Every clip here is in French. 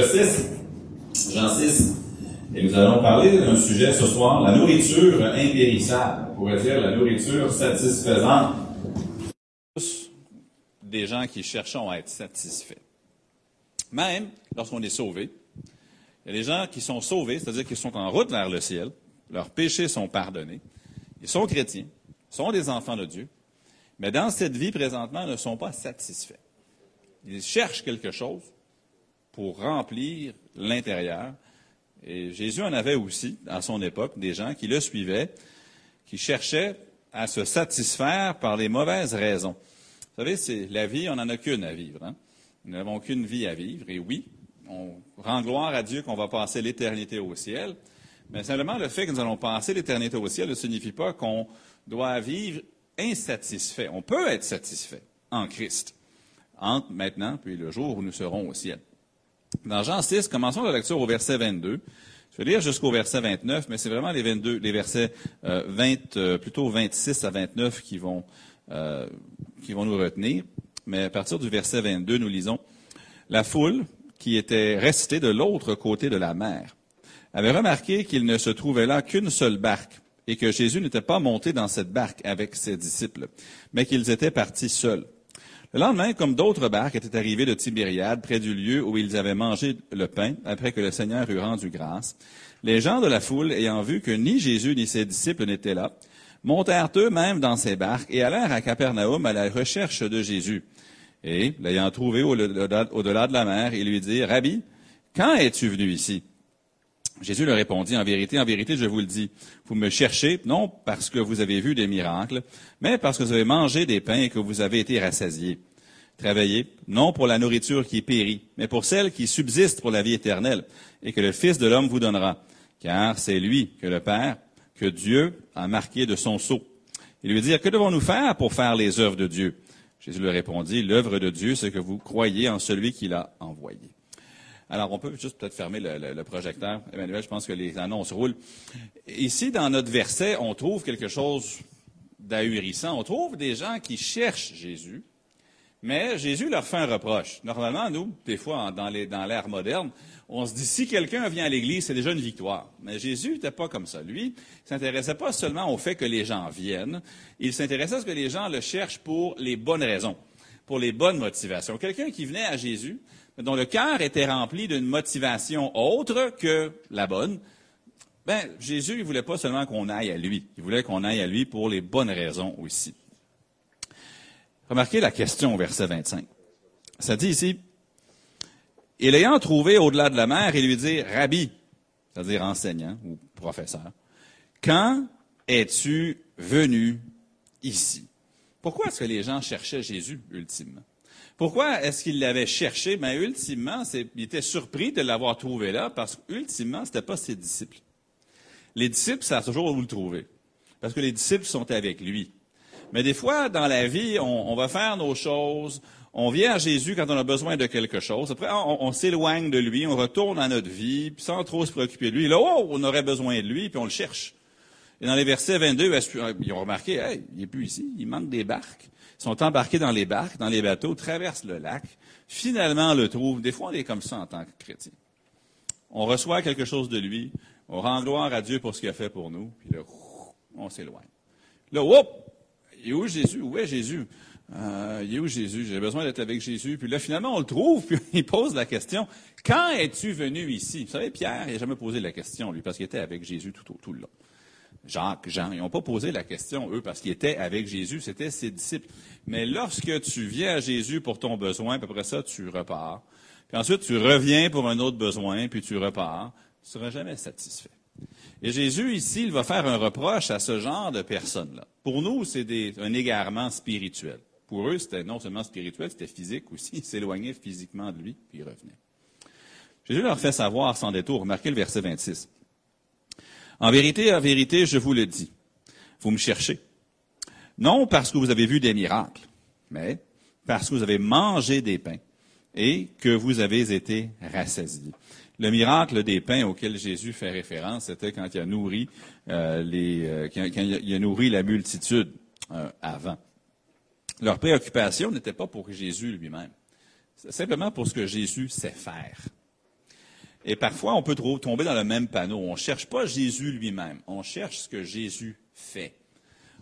chapitre 6, Jean 6, et nous allons parler d'un sujet ce soir, la nourriture impérissable. On pourrait dire la nourriture satisfaisante. Des gens qui cherchons à être satisfaits. Même lorsqu'on est sauvé, il y a des gens qui sont sauvés, c'est-à-dire qu'ils sont en route vers le ciel, leurs péchés sont pardonnés, ils sont chrétiens, sont des enfants de Dieu, mais dans cette vie présentement ne sont pas satisfaits. Ils cherchent quelque chose pour remplir l'intérieur. Et Jésus en avait aussi, à son époque, des gens qui le suivaient, qui cherchaient à se satisfaire par les mauvaises raisons. Vous savez, c'est la vie, on n'en a qu'une à vivre. Hein. Nous n'avons qu'une vie à vivre. Et oui, on rend gloire à Dieu qu'on va passer l'éternité au ciel. Mais simplement, le fait que nous allons passer l'éternité au ciel ne signifie pas qu'on doit vivre insatisfait. On peut être satisfait en Christ, entre maintenant puis le jour où nous serons au ciel. Dans Jean 6, commençons la lecture au verset 22. Je vais lire jusqu'au verset 29, mais c'est vraiment les 22, les versets 20, euh, euh, plutôt 26 à 29 qui vont, euh, qui vont nous retenir. Mais à partir du verset 22, nous lisons La foule, qui était restée de l'autre côté de la mer, avait remarqué qu'il ne se trouvait là qu'une seule barque et que Jésus n'était pas monté dans cette barque avec ses disciples, mais qu'ils étaient partis seuls. Le lendemain, comme d'autres barques étaient arrivées de Tibériade, près du lieu où ils avaient mangé le pain, après que le Seigneur eut rendu grâce, les gens de la foule, ayant vu que ni Jésus ni ses disciples n'étaient là, montèrent eux-mêmes dans ces barques et allèrent à Capernaum à la recherche de Jésus. Et, l'ayant trouvé au-delà de la mer, ils lui dirent, Rabbi, quand es-tu venu ici? Jésus leur répondit, en vérité, en vérité, je vous le dis, vous me cherchez, non parce que vous avez vu des miracles, mais parce que vous avez mangé des pains et que vous avez été rassasiés. Travaillez, non pour la nourriture qui périt, mais pour celle qui subsiste pour la vie éternelle, et que le Fils de l'homme vous donnera. Car c'est lui que le Père, que Dieu a marqué de son sceau. Il lui dit, que devons-nous faire pour faire les œuvres de Dieu? Jésus leur répondit, l'œuvre de Dieu, c'est que vous croyez en celui qui l'a envoyé. Alors, on peut juste peut-être fermer le, projecteur. Emmanuel, je pense que les annonces roulent. Ici, dans notre verset, on trouve quelque chose d'ahurissant. On trouve des gens qui cherchent Jésus, mais Jésus leur fait un reproche. Normalement, nous, des fois, dans l'ère moderne, on se dit, si quelqu'un vient à l'Église, c'est déjà une victoire. Mais Jésus n'était pas comme ça. Lui, il s'intéressait pas seulement au fait que les gens viennent, il s'intéressait à ce que les gens le cherchent pour les bonnes raisons, pour les bonnes motivations. Quelqu'un qui venait à Jésus, dont le cœur était rempli d'une motivation autre que la bonne, ben, Jésus, il voulait pas seulement qu'on aille à lui, il voulait qu'on aille à lui pour les bonnes raisons aussi. Remarquez la question au verset 25. Ça dit ici, et l'ayant trouvé au-delà de la mer, il lui dit, Rabbi, c'est-à-dire enseignant ou professeur, quand es-tu venu ici? Pourquoi est-ce que les gens cherchaient Jésus, ultimement? Pourquoi est-ce qu'il l'avait cherché? Mais ben, ultimement, il était surpris de l'avoir trouvé là parce qu'ultimement, ce n'était pas ses disciples. Les disciples savent toujours où le trouver. Parce que les disciples sont avec lui. Mais des fois, dans la vie, on, va faire nos choses, on vient à Jésus quand on a besoin de quelque chose. Après, on, s'éloigne de lui, on retourne à notre vie, puis sans trop se préoccuper de lui. Là, oh, on aurait besoin de lui, puis on le cherche. Et dans les versets 22, ils ont remarqué, hey, il n'est plus ici, il manque des barques sont embarqués dans les barques, dans les bateaux, traversent le lac, finalement le trouvent. Des fois, on est comme ça en tant que chrétien. On reçoit quelque chose de lui, on rend gloire à Dieu pour ce qu'il a fait pour nous, puis là, on s'éloigne. Là, hop! Il est où Jésus? Où est Jésus? Euh, il est où Jésus? J'ai besoin d'être avec Jésus. Puis là, finalement, on le trouve, puis il pose la question, quand es-tu venu ici? Vous savez, Pierre, il n'a jamais posé la question, lui, parce qu'il était avec Jésus tout, tout le long. Jacques, Jean, ils n'ont pas posé la question, eux, parce qu'ils étaient avec Jésus, c'était ses disciples. Mais lorsque tu viens à Jésus pour ton besoin, puis après ça, tu repars. Puis ensuite, tu reviens pour un autre besoin, puis tu repars, tu ne seras jamais satisfait. Et Jésus, ici, il va faire un reproche à ce genre de personnes-là. Pour nous, c'est un égarement spirituel. Pour eux, c'était non seulement spirituel, c'était physique aussi. Ils s'éloignaient physiquement de lui, puis ils revenaient. Jésus leur fait savoir sans détour, remarquez le verset 26. En vérité, en vérité, je vous le dis, vous me cherchez. Non parce que vous avez vu des miracles, mais parce que vous avez mangé des pains et que vous avez été rassasiés. Le miracle des pains auquel Jésus fait référence, c'était quand il a nourri euh, les, euh, quand, il a nourri la multitude euh, avant. Leur préoccupation n'était pas pour Jésus lui-même, simplement pour ce que Jésus sait faire. Et parfois, on peut tomber dans le même panneau. On ne cherche pas Jésus lui-même. On cherche ce que Jésus fait.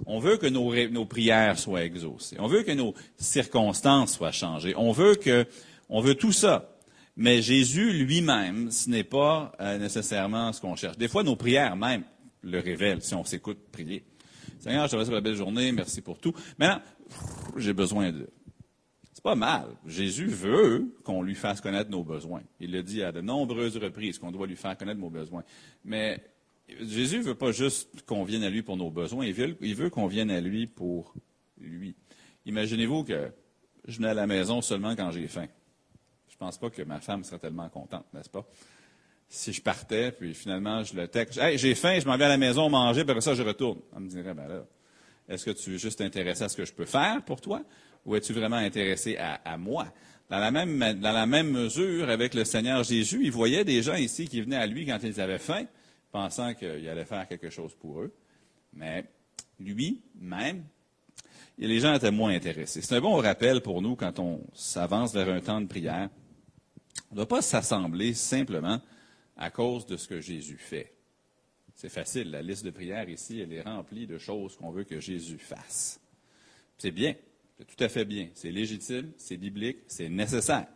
On veut que nos, nos, prières soient exaucées. On veut que nos circonstances soient changées. On veut que, on veut tout ça. Mais Jésus lui-même, ce n'est pas euh, nécessairement ce qu'on cherche. Des fois, nos prières même le révèlent si on s'écoute prier. Seigneur, je te remercie pour la belle journée, merci pour tout. Maintenant, j'ai besoin de. Pas mal. Jésus veut qu'on lui fasse connaître nos besoins. Il le dit à de nombreuses reprises qu'on doit lui faire connaître nos besoins. Mais Jésus veut pas juste qu'on vienne à lui pour nos besoins, il veut, qu'on vienne à lui pour lui. Imaginez-vous que je venais à la maison seulement quand j'ai faim. Je ne pense pas que ma femme serait tellement contente, n'est-ce pas? Si je partais, puis finalement, je le texte, j'ai faim, je m'en vais à la maison manger, puis après ça, je retourne. Elle me dirait, ben là, est-ce que tu veux juste t'intéresser à ce que je peux faire pour toi, ou es-tu vraiment intéressé à, moi? Dans la, même, dans la même mesure, avec le Seigneur Jésus, il voyait des gens ici qui venaient à lui quand ils avaient faim, pensant qu'il allait faire quelque chose pour eux. Mais lui-même, les gens étaient moins intéressés. C'est un bon rappel pour nous quand on s'avance vers un temps de prière. On ne doit pas s'assembler simplement à cause de ce que Jésus fait. C'est facile, la liste de prières ici, elle est remplie de choses qu'on veut que Jésus fasse. C'est bien, c'est tout à fait bien, c'est légitime, c'est biblique, c'est nécessaire.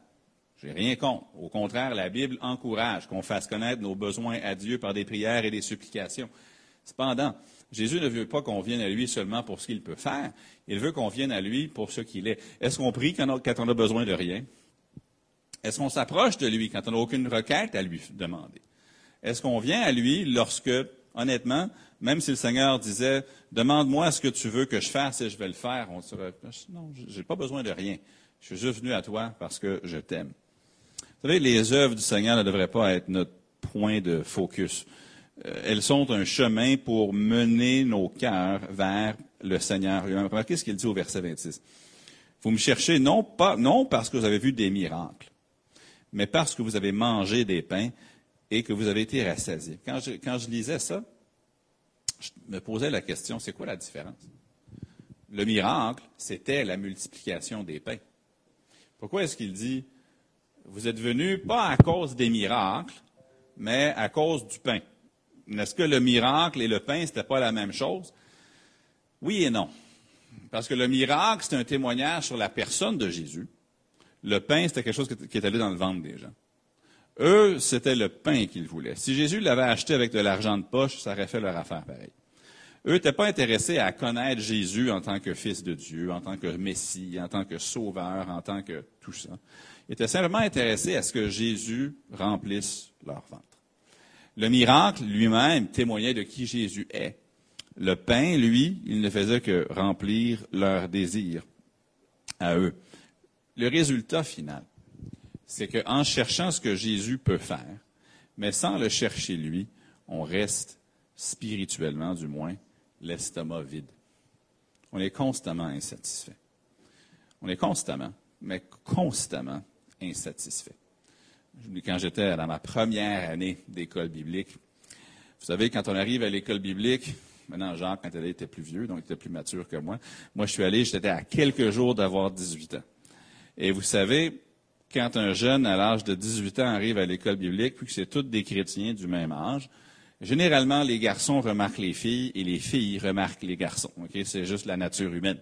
J'ai rien contre. Au contraire, la Bible encourage qu'on fasse connaître nos besoins à Dieu par des prières et des supplications. Cependant, Jésus ne veut pas qu'on vienne à lui seulement pour ce qu'il peut faire. Il veut qu'on vienne à lui pour ce qu'il est. Est-ce qu'on prie quand on a besoin de rien? Est-ce qu'on s'approche de lui quand on n'a aucune requête à lui demander? Est-ce qu'on vient à lui lorsque, honnêtement, même si le Seigneur disait, demande-moi ce que tu veux que je fasse et je vais le faire, on dirait, non, je n'ai pas besoin de rien. Je suis juste venu à toi parce que je t'aime. Vous savez, les œuvres du Seigneur ne devraient pas être notre point de focus. Euh, elles sont un chemin pour mener nos cœurs vers le Seigneur Remarquez ce qu'il dit au verset 26. Vous me cherchez non, pas, parce que vous avez vu des miracles, mais parce que vous avez mangé des pains et que vous avez été rassasiés. Quand je lisais ça, je me posais la question, c'est quoi la différence? Le miracle, c'était la multiplication des pains. Pourquoi est-ce qu'il dit vous êtes venus pas à cause des miracles, mais à cause du pain? Est-ce que le miracle et le pain, ce n'était pas la même chose? Oui et non. Parce que le miracle, c'est un témoignage sur la personne de Jésus. Le pain, c'était quelque chose qui est allé dans le ventre des gens. Eux, c'était le pain qu'ils voulaient. Si Jésus l'avait acheté avec de l'argent de poche, ça aurait fait leur affaire pareil. Eux n'étaient pas intéressés à connaître Jésus en tant que fils de Dieu, en tant que Messie, en tant que sauveur, en tant que tout ça étaient simplement intéressés à ce que Jésus remplisse leur ventre. Le miracle lui-même témoignait de qui Jésus est. Le pain, lui, il ne faisait que remplir leur désir à eux. Le résultat final, c'est qu'en cherchant ce que Jésus peut faire, mais sans le chercher lui, on reste spirituellement, du moins, l'estomac vide. On est constamment insatisfait. On est constamment, mais constamment insatisfait. Quand j'étais dans ma première année d'école biblique, vous savez, quand on arrive à l'école biblique, maintenant Jacques, quand il était plus vieux, donc il était plus mature que moi, moi je suis allé, j'étais à quelques jours d'avoir 18 ans. Et vous savez, quand un jeune à l'âge de 18 ans arrive à l'école biblique, puis que c'est tous des chrétiens du même âge, généralement les garçons remarquent les filles et les filles remarquent les garçons. C'est juste la nature humaine.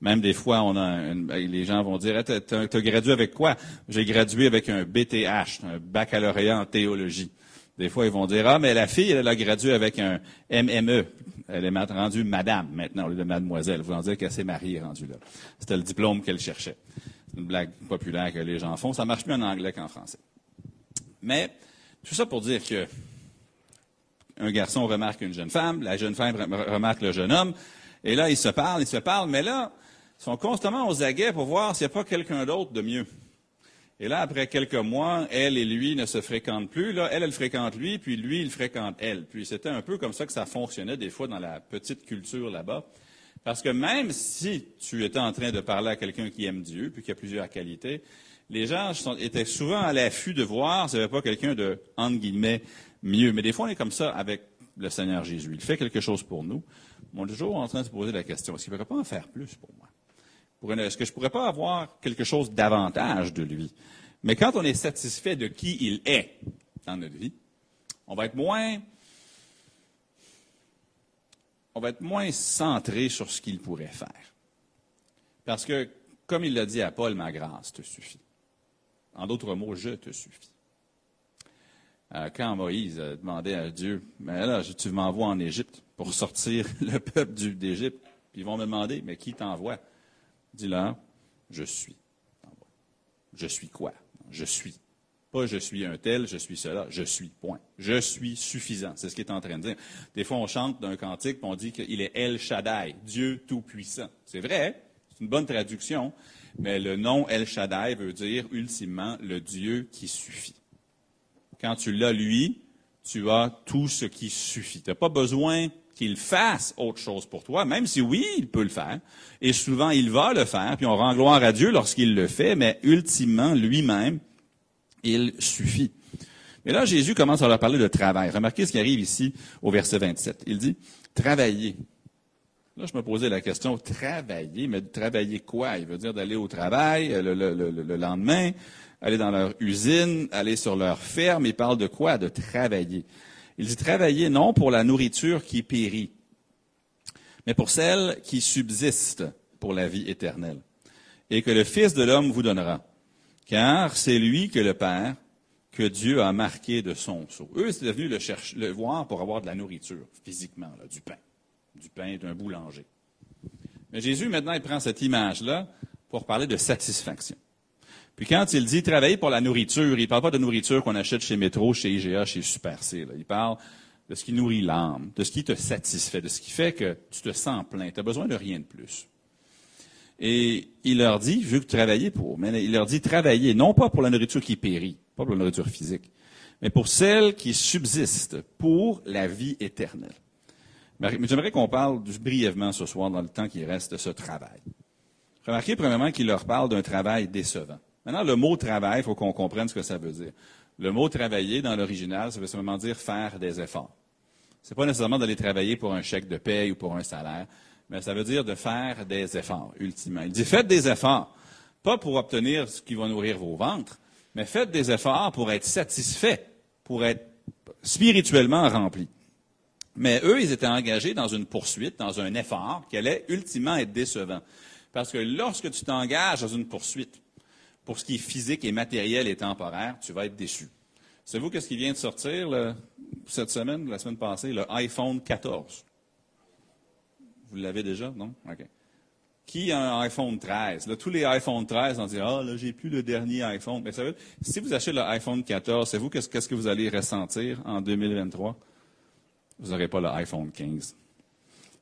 Même des fois, on a les gens vont dire, tu as, gradué avec quoi? J'ai gradué avec un BTH, un baccalauréat en théologie. Des fois, ils vont dire, ah, mais la fille, elle a gradué avec un MME. Elle est rendue madame maintenant, au lieu de mademoiselle. Vous vont dire qu'elle s'est mariée rendue là. C'était le diplôme qu'elle cherchait. Une blague populaire que les gens font. Ça marche mieux en anglais qu'en français. Mais, tout ça pour dire que un garçon remarque une jeune femme, la jeune femme remarque le jeune homme, et là, ils se parlent, ils se parlent, mais là, sont constamment aux aguets pour voir s'il n'y a pas quelqu'un d'autre de mieux. Et là, après quelques mois, elle et lui ne se fréquentent plus. Là, elle, elle fréquente lui, puis lui, il fréquente elle. Puis c'était un peu comme ça que ça fonctionnait des fois dans la petite culture là-bas. Parce que même si tu étais en train de parler à quelqu'un qui aime Dieu, puis qui a plusieurs qualités, les gens étaient souvent à l'affût de voir s'il n'y avait pas quelqu'un de, entre guillemets, mieux. Mais des fois, on est comme ça avec le Seigneur Jésus. Il fait quelque chose pour nous. On est toujours en train de se poser la question, est-ce qu'il ne pourrait pas en faire plus pour moi? Est-ce que je ne pourrais pas avoir quelque chose davantage de lui? Mais quand on est satisfait de qui il est, dans notre vie, on va être moins on va être moins centré sur ce qu'il pourrait faire. Parce que, comme il l'a dit à Paul, ma grâce te suffit. En d'autres mots, je te suffis. Euh, quand Moïse a demandé à Dieu, mais là, tu m'envoies en Égypte pour sortir le peuple d'Égypte, puis ils vont me demander, mais qui t'envoie? Dis-leur, je suis. Je suis quoi? Je suis. Pas je suis un tel, je suis cela, je suis, point. Je suis suffisant. C'est ce qu'il est en train de dire. Des fois, on chante d'un cantique, on dit qu'il est El Shaddai, Dieu Tout-Puissant. C'est vrai, c'est une bonne traduction, mais le nom El Shaddai veut dire ultimement le Dieu qui suffit. Quand tu l'as, lui, tu as tout ce qui suffit. Tu n'as pas besoin qu'il fasse autre chose pour toi, même si oui, il peut le faire. Et souvent, il va le faire, puis on rend gloire à Dieu lorsqu'il le fait, mais ultimement, lui-même, il suffit. Mais là, Jésus commence à leur parler de travail. Remarquez ce qui arrive ici au verset 27. Il dit, travailler. Là, je me posais la question, travailler, mais travailler quoi? Il veut dire d'aller au travail le, le, lendemain, aller dans leur usine, aller sur leur ferme. Il parle de quoi? De travailler. Il dit travailler non pour la nourriture qui périt, mais pour celle qui subsiste pour la vie éternelle, et que le Fils de l'homme vous donnera car c'est lui que le Père, que Dieu a marqué de son sceau. Eux, c'est devenu le, le voir pour avoir de la nourriture, physiquement, du pain. Du pain d'un boulanger. Mais Jésus, maintenant, il prend cette image-là pour parler de satisfaction. Puis quand il dit travailler pour la nourriture, il ne parle pas de nourriture qu'on achète chez Métro, chez IGA, chez Super C. Il parle de ce qui nourrit l'âme, de ce qui te satisfait, de ce qui fait que tu te sens plein. Tu n'as besoin de rien de plus. Et il leur dit, je veux travailler pour, mais il leur dit travailler, non pas pour la nourriture qui périt, pas pour la nourriture physique, mais pour celle qui subsiste, pour la vie éternelle. Mais j'aimerais qu'on parle brièvement ce soir, dans le temps qui reste, de ce travail. Remarquez premièrement qu'il leur parle d'un travail décevant. Maintenant, le mot travail, il faut qu'on comprenne ce que ça veut dire. Le mot travailler, dans l'original, ça veut simplement dire faire des efforts. C'est pas nécessairement d'aller travailler pour un chèque de paye ou pour un salaire mais ça veut dire de faire des efforts, ultimement. Il dit faites des efforts, pas pour obtenir ce qui va nourrir vos ventres, mais faites des efforts pour être satisfaits, pour être spirituellement remplis. Mais eux, ils étaient engagés dans une poursuite, dans un effort qui allait ultimement être décevant. Parce que lorsque tu t'engages dans une poursuite, pour ce qui est physique et matériel et temporaire, tu vas être déçu. Savez-vous qu'est-ce qui vient de sortir cette semaine, la semaine passée, le iPhone 14? Vous l'avez déjà, non? OK. Qui a un iPhone 13? Là, tous les iPhone 13, on dit, ah, là, j'ai plus le dernier iPhone. Mais ça veut, si vous achetez le iPhone 14, savez-vous qu'est-ce, qu'est-ce que vous allez ressentir en 2023? Vous n'aurez pas le iPhone 15.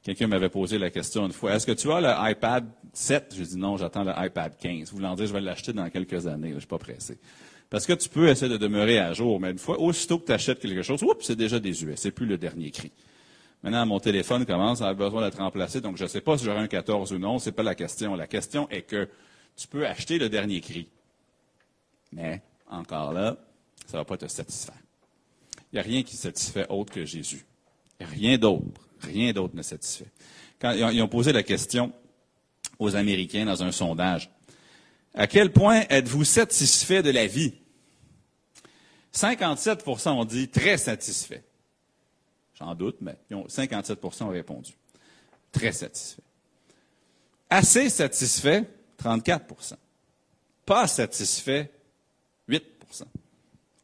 Quelqu'un m'avait posé la question une fois, est-ce que tu as le iPad 7? J'ai dit non, j'attends le iPad 15. Vous voulez dire, je vais l'acheter dans quelques années, je ne suis pas pressé. Parce que tu peux essayer de demeurer à jour, mais une fois, aussitôt que tu achètes quelque chose, oups, c'est déjà désuet, c'est plus le dernier cri. Maintenant, mon téléphone commence à avoir besoin d'être remplacé, donc je ne sais pas si j'aurai un 14 ou non, ce n'est pas la question. La question est que tu peux acheter le dernier cri. Mais, encore là, ça ne va pas te satisfaire. Il n'y a rien qui satisfait autre que Jésus. Rien d'autre. Rien d'autre ne satisfait. Quand ils ont posé la question aux Américains dans un sondage, à quel point êtes-vous satisfait de la vie? 57% ont dit très satisfait. J'en doute, mais 57% ont répondu. Très satisfait. Assez satisfait, 34% Pas satisfait, 8%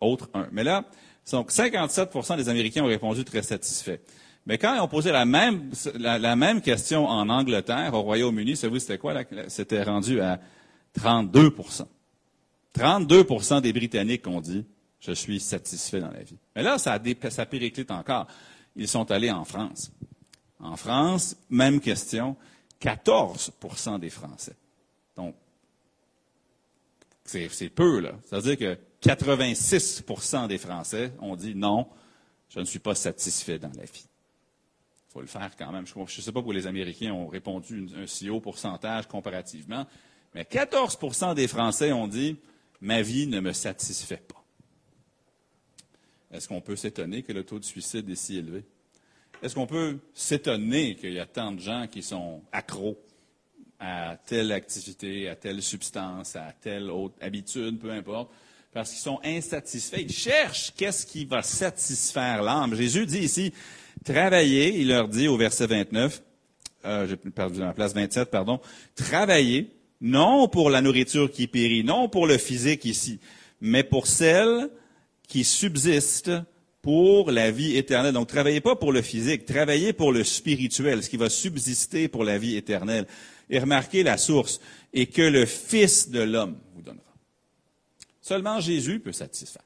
Autre 1. Mais là, donc 57% des Américains ont répondu très satisfait. Mais quand ils ont posé la même, la, même question en Angleterre, au Royaume-Uni, savez-vous c'était quoi? C'était rendu à 32% 32% des Britanniques ont dit je suis satisfait dans la vie. Mais là, ça, a, ça périclite encore ils sont allés en France. En France, même question, 14% des Français. Donc, c'est peu, là. C'est-à-dire que 86% des Français ont dit non, je ne suis pas satisfait dans la vie. Il faut le faire quand même. Je ne sais pas pour les Américains ont répondu un si haut pourcentage comparativement, mais 14% des Français ont dit ma vie ne me satisfait pas. Est-ce qu'on peut s'étonner que le taux de suicide est si élevé? Est-ce qu'on peut s'étonner qu'il y a tant de gens qui sont accros à telle activité, à telle substance, à telle autre habitude, peu importe, parce qu'ils sont insatisfaits? Ils cherchent qu'est-ce qui va satisfaire l'âme. Jésus dit ici, travaillez, il leur dit au verset 29, euh, j'ai perdu la place 27, pardon, travaillez, non pour la nourriture qui périt, non pour le physique ici, mais pour celle qui subsiste pour la vie éternelle. Donc, travaillez pas pour le physique, travaillez pour le spirituel, ce qui va subsister pour la vie éternelle. Et remarquez la source, et que le Fils de l'homme vous donnera. Seulement Jésus peut satisfaire.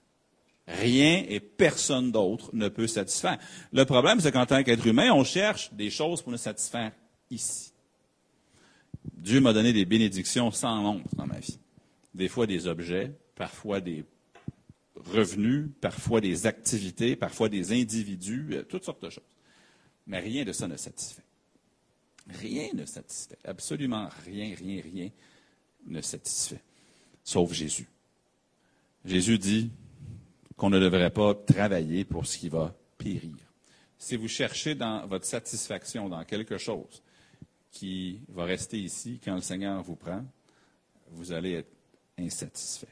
Rien et personne d'autre ne peut satisfaire. Le problème, c'est qu'en tant qu'être humain, on cherche des choses pour nous satisfaire ici. Dieu m'a donné des bénédictions sans nombre dans ma vie. Des fois des objets, parfois des revenus, parfois des activités, parfois des individus, euh, toutes sortes de choses. Mais rien de ça ne satisfait. Rien ne satisfait. Absolument rien, rien, rien ne satisfait. Sauf Jésus. Jésus dit qu'on ne devrait pas travailler pour ce qui va périr. Si vous cherchez dans votre satisfaction dans quelque chose qui va rester ici quand le Seigneur vous prend, vous allez être insatisfait.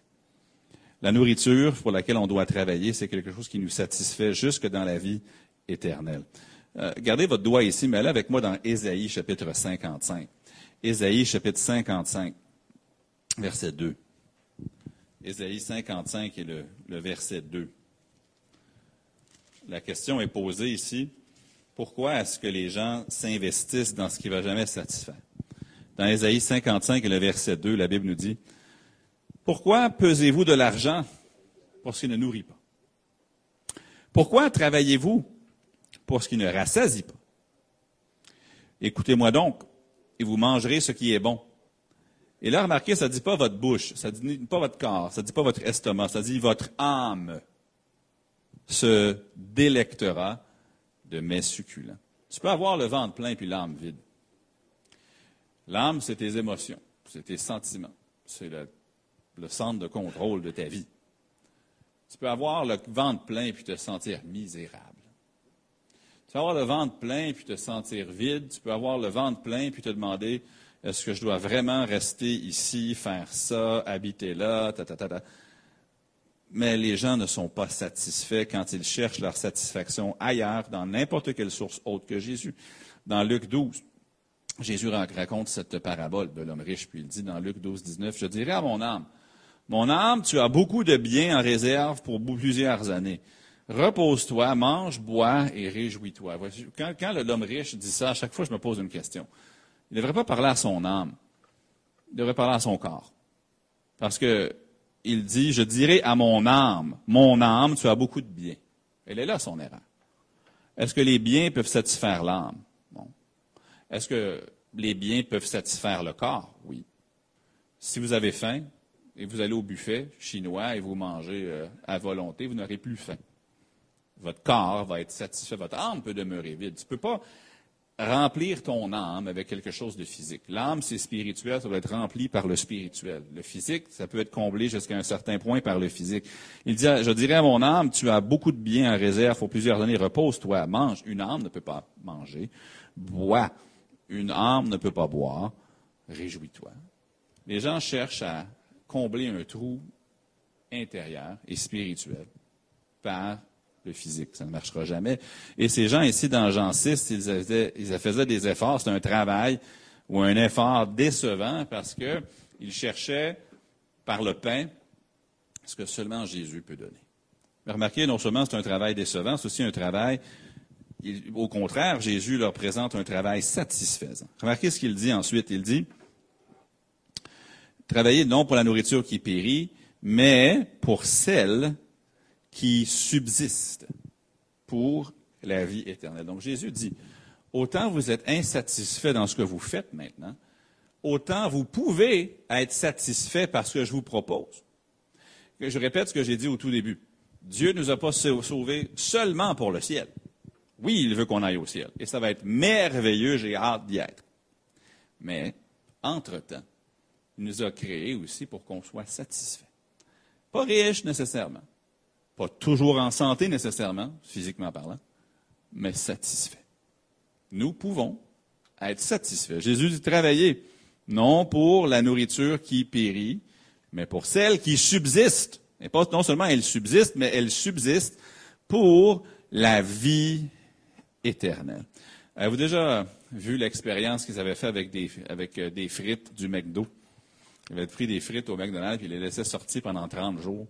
La nourriture pour laquelle on doit travailler, c'est quelque chose qui nous satisfait jusque dans la vie éternelle. Euh, gardez votre doigt ici, mais allez avec moi dans Ésaïe chapitre 55. Ésaïe chapitre 55, verset 2. Ésaïe 55 et le, verset 2. La question est posée ici. Pourquoi est-ce que les gens s'investissent dans ce qui ne va jamais satisfaire? Dans Ésaïe 55 et le verset 2, la Bible nous dit, Pourquoi pesez-vous de l'argent pour ce qui ne nourrit pas? Pourquoi travaillez-vous pour ce qui ne rassasie pas? Écoutez-moi donc, et vous mangerez ce qui est bon, et là, remarquez, ça ne dit pas votre bouche, ça ne dit pas votre corps, ça ne dit pas votre estomac, ça dit votre âme se délectera de mes succulents. Tu peux avoir le ventre plein puis l'âme vide. L'âme, c'est tes émotions, c'est tes sentiments, c'est le, le, centre de contrôle de ta vie. Tu peux avoir le ventre plein puis te sentir misérable. Tu peux avoir le ventre plein puis te sentir vide. Tu peux avoir le ventre plein puis te demander est-ce que je dois vraiment rester ici, faire ça, habiter là, ta, ta, ta, ta. Mais les gens ne sont pas satisfaits quand ils cherchent leur satisfaction ailleurs, dans n'importe quelle source autre que Jésus. Dans Luc 12, Jésus raconte cette parabole de l'homme riche, puis il dit dans Luc 12, 19, Je dirai à mon âme, mon âme, tu as beaucoup de biens en réserve pour plusieurs années. Repose-toi, mange, bois et réjouis-toi. Quand, quand l'homme riche dit ça, à chaque fois, je me pose une question. Il ne devrait pas parler à son âme. Il devrait parler à son corps. Parce que il dit, je dirai à mon âme, mon âme, tu as beaucoup de biens. Elle est là, son erreur. Est-ce que les biens peuvent satisfaire l'âme? Bon. Est-ce que les biens peuvent satisfaire le corps? Oui. Si vous avez faim et vous allez au buffet chinois et vous mangez euh, à volonté, vous n'aurez plus faim. Votre corps va être satisfait, votre âme peut demeurer vide. Tu ne peux pas remplir ton âme avec quelque chose de physique. L'âme, c'est spirituel, ça doit être rempli par le spirituel. Le physique, ça peut être comblé jusqu'à un certain point par le physique. Il dit, je dirais à mon âme, tu as beaucoup de biens en réserve pour plusieurs années, repose-toi, mange. Une âme ne peut pas manger. Bois. Une âme ne peut pas boire. Réjouis-toi. Les gens cherchent à combler un trou intérieur et spirituel par le physique. Ça ne marchera jamais. Et ces gens ici, dans Jean 6, ils, faisaient, des efforts. C'est un travail ou un effort décevant parce qu'ils cherchaient par le pain ce que seulement Jésus peut donner. Remarquez, non seulement c'est un travail décevant, c'est aussi un travail, au contraire, Jésus leur présente un travail satisfaisant. Remarquez ce qu'il dit ensuite. Il dit, travaillez non pour la nourriture qui périt, mais pour celle qui subsiste pour la vie éternelle. Donc Jésus dit, autant vous êtes insatisfait dans ce que vous faites maintenant, autant vous pouvez être satisfait par ce que je vous propose. Je répète ce que j'ai dit au tout début. Dieu ne nous a pas sauvés seulement pour le ciel. Oui, il veut qu'on aille au ciel. Et ça va être merveilleux, j'ai hâte d'y être. Mais, entre-temps, il nous a créés aussi pour qu'on soit satisfait. Pas riche nécessairement, pas toujours en santé nécessairement, physiquement parlant, mais satisfait. Nous pouvons être satisfaits. Jésus dit travailler, non pour la nourriture qui périt, mais pour celle qui subsiste Et pas, non seulement elle subsiste, mais elle subsiste pour la vie éternelle. Avez-vous déjà vu l'expérience qu'ils avaient fait avec des, avec euh, des frites du McDo? Ils avaient pris des frites au McDonald's, puis ils les laissaient sortir pendant 30 jours.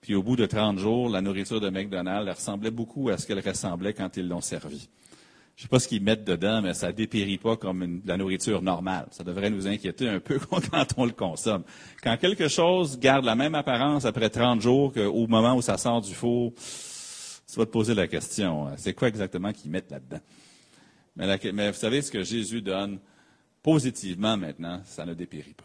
Puis au bout de 30 jours, la nourriture de McDonald's ressemblait beaucoup à ce qu'elle ressemblait quand ils l'ont servi. Je ne sais pas ce qu'ils mettent dedans, mais ça dépérit pas comme la nourriture normale. Ça devrait nous inquiéter un peu quand on le consomme. Quand quelque chose garde la même apparence après 30 jours qu'au moment où ça sort du four, tu vas te poser la question, hein, c'est quoi exactement qu'ils mettent là-dedans? Mais vous savez, ce que Jésus donne positivement maintenant, ça ne dépérit pas.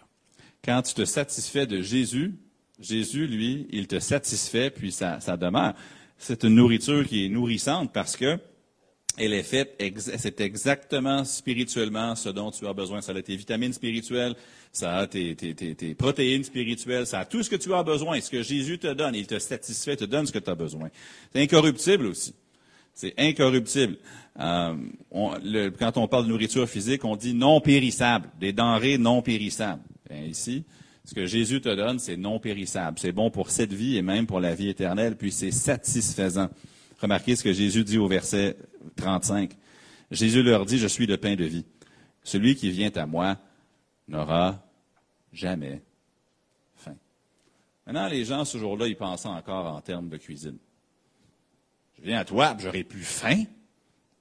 Quand tu te satisfais de Jésus, Jésus, lui, il te satisfait, puis ça, ça demeure. C'est une nourriture qui est nourrissante parce que elle est faite, c'est exactement spirituellement ce dont tu as besoin. Ça a tes vitamines spirituelles, ça a tes, protéines spirituelles, ça a tout ce que tu as besoin. Ce que Jésus te donne, il te satisfait, te donne ce que tu as besoin. C'est incorruptible aussi. C'est incorruptible. Euh, quand on parle de nourriture physique, on dit non périssable, des denrées non périssables. Ici, ce que Jésus te donne, c'est non périssable. C'est bon pour cette vie et même pour la vie éternelle, puis c'est satisfaisant. Remarquez ce que Jésus dit au verset 35. Jésus leur dit, je suis le pain de vie. Celui qui vient à moi n'aura jamais faim. Maintenant, les gens, ce jour-là, ils pensent encore en termes de cuisine. Je viens à toi, j'aurai plus faim.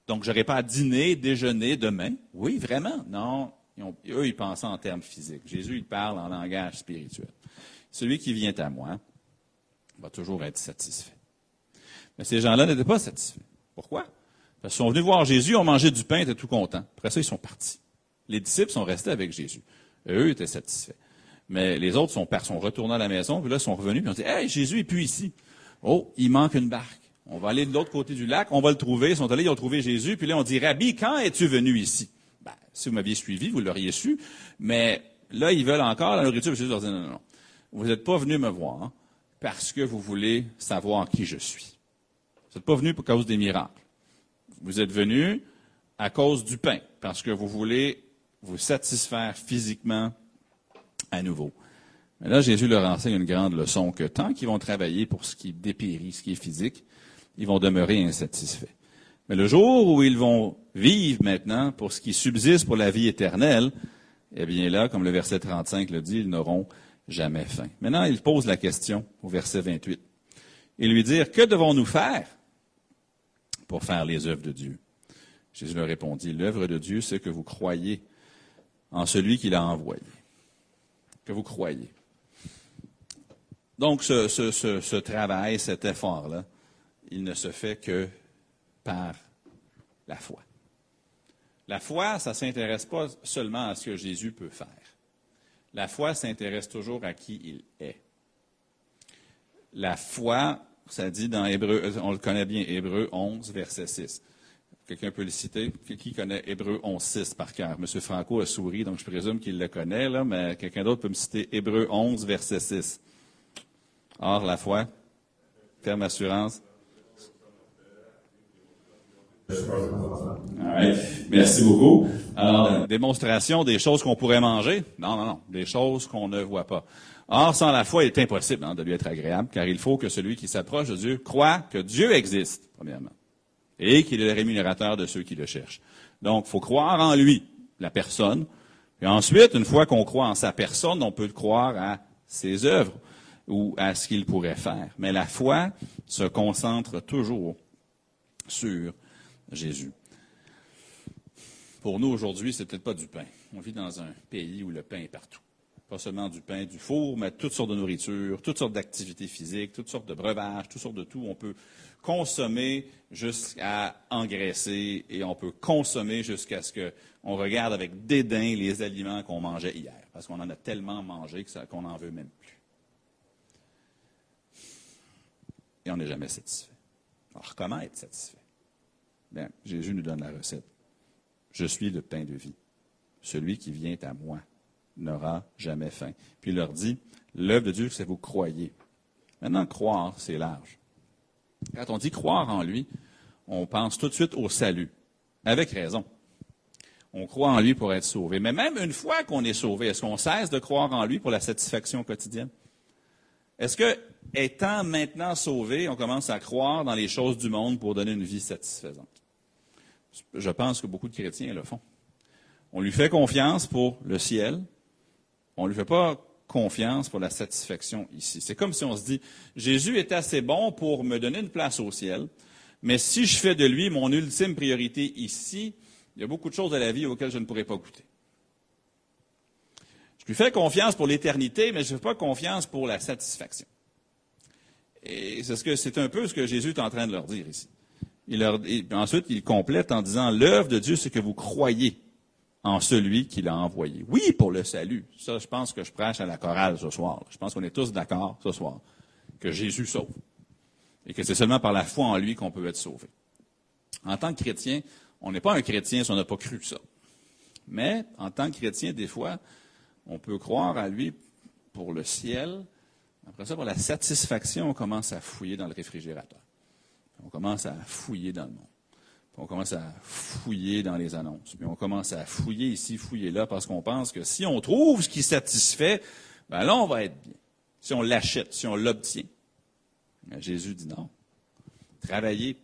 Donc, j'aurai pas à dîner, déjeuner demain. Oui, vraiment. Non. Eux, ils pensent en termes physiques. Jésus, il parle en langage spirituel. Celui qui vient à moi va toujours être satisfait. Mais ces gens-là n'étaient pas satisfaits. Pourquoi? Parce qu'ils sont venus voir Jésus, ont mangé du pain, étaient tout contents. Après ça, ils sont partis. Les disciples sont restés avec Jésus. eux étaient satisfaits. Mais les autres sont, sont retournés à la maison, puis là, ils sont revenus, puis ils ont dit, Hey, Jésus est plus ici. Oh, il manque une barque. On va aller de l'autre côté du lac, on va le trouver. Ils sont allés, ils ont trouvé Jésus, puis là, on dit, Rabbi, quand es-tu venu ici? Si vous m'aviez suivi, vous l'auriez su. Mais là, ils veulent encore la nourriture. Jésus leur dit, non, non, non. Vous n'êtes pas venu me voir parce que vous voulez savoir qui je suis. Vous n'êtes pas venu pour cause des miracles. Vous êtes venu à cause du pain, parce que vous voulez vous satisfaire physiquement à nouveau. Mais là, Jésus leur enseigne une grande leçon que tant qu'ils vont travailler pour ce qui dépérit, ce qui est physique, ils vont demeurer insatisfaits. Mais le jour où ils vont vivre maintenant pour ce qui subsiste pour la vie éternelle, eh bien là, comme le verset 35 le dit, ils n'auront jamais faim. Maintenant, il pose la question au verset 28 et lui dire, que devons-nous faire pour faire les œuvres de Dieu? Jésus leur répondit, l'œuvre de Dieu, c'est que vous croyez en celui qui l'a envoyé. Que vous croyez. Donc, ce, ce travail, cet effort-là, il ne se fait que par la foi. La foi, ça ne s'intéresse pas seulement à ce que Jésus peut faire. La foi s'intéresse toujours à qui il est. La foi ça dit dans Hébreu, on le connaît bien, Hébreu 11, verset 6. Quelqu'un peut le citer? Qui connaît Hébreu 11, 6 par cœur? M. Franco a souri, donc je présume qu'il le connaît, mais quelqu'un d'autre peut me citer Hébreu 11, verset 6. Or, la foi, ferme assurance. Merci beaucoup. Alors, démonstration des choses qu'on pourrait manger? Non, non, non. Des choses qu'on ne voit pas. Or, sans la foi, il est impossible hein, de lui être agréable, car il faut que celui qui s'approche de Dieu croit que Dieu existe, premièrement, et qu'il est le rémunérateur de ceux qui le cherchent. Donc, il faut croire en lui, la personne. Et ensuite, une fois qu'on croit en sa personne, on peut croire à ses œuvres ou à ce qu'il pourrait faire. Mais la foi se concentre toujours sur Jésus. Pour nous, aujourd'hui, c'est peut-être pas du pain. On vit dans un pays où le pain est partout pas seulement du pain, du four, mais toutes sortes de nourriture, toutes sortes d'activités physiques, toutes sortes de breuvages, toutes sortes de tout. On peut consommer jusqu'à engraisser et on peut consommer jusqu'à ce qu'on regarde avec dédain les aliments qu'on mangeait hier, parce qu'on en a tellement mangé qu'on n'en veut même plus. Et on n'est jamais satisfait. Alors, comment être satisfait? Bien, Jésus nous donne la recette. Je suis le pain de vie. Celui qui vient à moi n'aura jamais faim. Puis il leur dit, l'œuvre de Dieu, c'est vous croyez. Maintenant, croire, c'est large. Quand on dit croire en lui, on pense tout de suite au salut. Avec raison. On croit en lui pour être sauvé. Mais même une fois qu'on est sauvé, est-ce qu'on cesse de croire en lui pour la satisfaction quotidienne? Est-ce que étant maintenant sauvé, on commence à croire dans les choses du monde pour donner une vie satisfaisante? Je pense que beaucoup de chrétiens le font. On lui fait confiance pour le ciel. On ne lui fait pas confiance pour la satisfaction ici. C'est comme si on se dit, Jésus est assez bon pour me donner une place au ciel, mais si je fais de lui mon ultime priorité ici, il y a beaucoup de choses de la vie auxquelles je ne pourrais pas goûter. Je lui fais confiance pour l'éternité, mais je ne fais pas confiance pour la satisfaction. Et c'est, c'est un peu ce que Jésus est en train de leur dire ici. Ensuite, il complète en disant, l'œuvre de Dieu, c'est que vous croyez en celui qui l'a envoyé. Oui, pour le salut. Ça, je pense que je prêche à la chorale ce soir. Je pense qu'on est tous d'accord ce soir que Jésus sauve. Et que c'est seulement par la foi en lui qu'on peut être sauvé. En tant que chrétien, on n'est pas un chrétien si on n'a pas cru ça. Mais, en tant que chrétien, des fois, on peut croire à lui pour le ciel. Après ça, pour la satisfaction, on commence à fouiller dans le réfrigérateur. On commence à fouiller dans le monde on commence à fouiller dans les annonces. Puis on commence à fouiller ici, fouiller là, parce qu'on pense que si on trouve ce qui satisfait, ben là, on va être bien. Si on l'achète, si on l'obtient. Jésus dit non. Travaillez,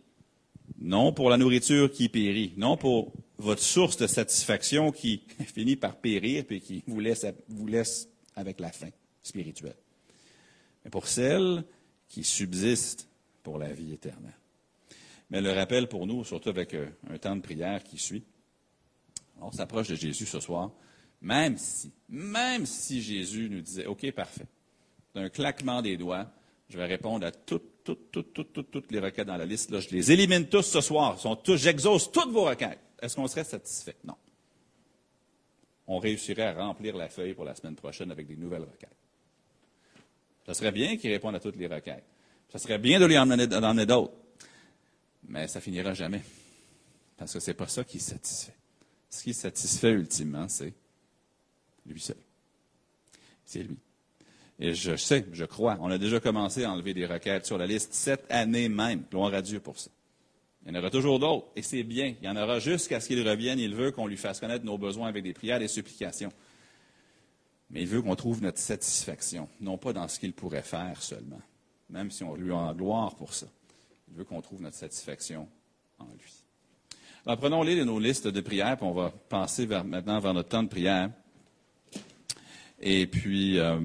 non pour la nourriture qui périt, non pour votre source de satisfaction qui finit par périr et qui vous laisse, vous laisse avec la faim spirituelle, mais pour celle qui subsiste pour la vie éternelle. Mais le rappel pour nous, surtout avec euh, un temps de prière qui suit, on s'approche de Jésus ce soir, même si, même si Jésus nous disait, OK, parfait, d'un claquement des doigts, je vais répondre à toutes, toutes, toutes, toutes, toutes, les requêtes dans la liste. Là, je les élimine tous ce soir. J'exauce toutes vos requêtes. Est-ce qu'on serait satisfait? Non. On réussirait à remplir la feuille pour la semaine prochaine avec des nouvelles requêtes. Ça serait bien qu'il réponde à toutes les requêtes. Ça serait bien de lui en emmener d'autres mais ça finira jamais. Parce que ce n'est pas ça qui satisfait. Ce qui satisfait ultimement, c'est lui seul. C'est lui. Et je sais, je crois, on a déjà commencé à enlever des requêtes sur la liste cette année même. Gloire à Dieu pour ça. Il y en aura toujours d'autres, et c'est bien. Il y en aura jusqu'à ce qu'il revienne. Il veut qu'on lui fasse connaître nos besoins avec des prières, des supplications. Mais il veut qu'on trouve notre satisfaction, non pas dans ce qu'il pourrait faire seulement, même si on lui en gloire pour ça. Il veut qu'on trouve notre satisfaction en lui. Alors, prenons-les nos listes de prières, puis on va passer maintenant vers notre temps de prière. Et puis, euh,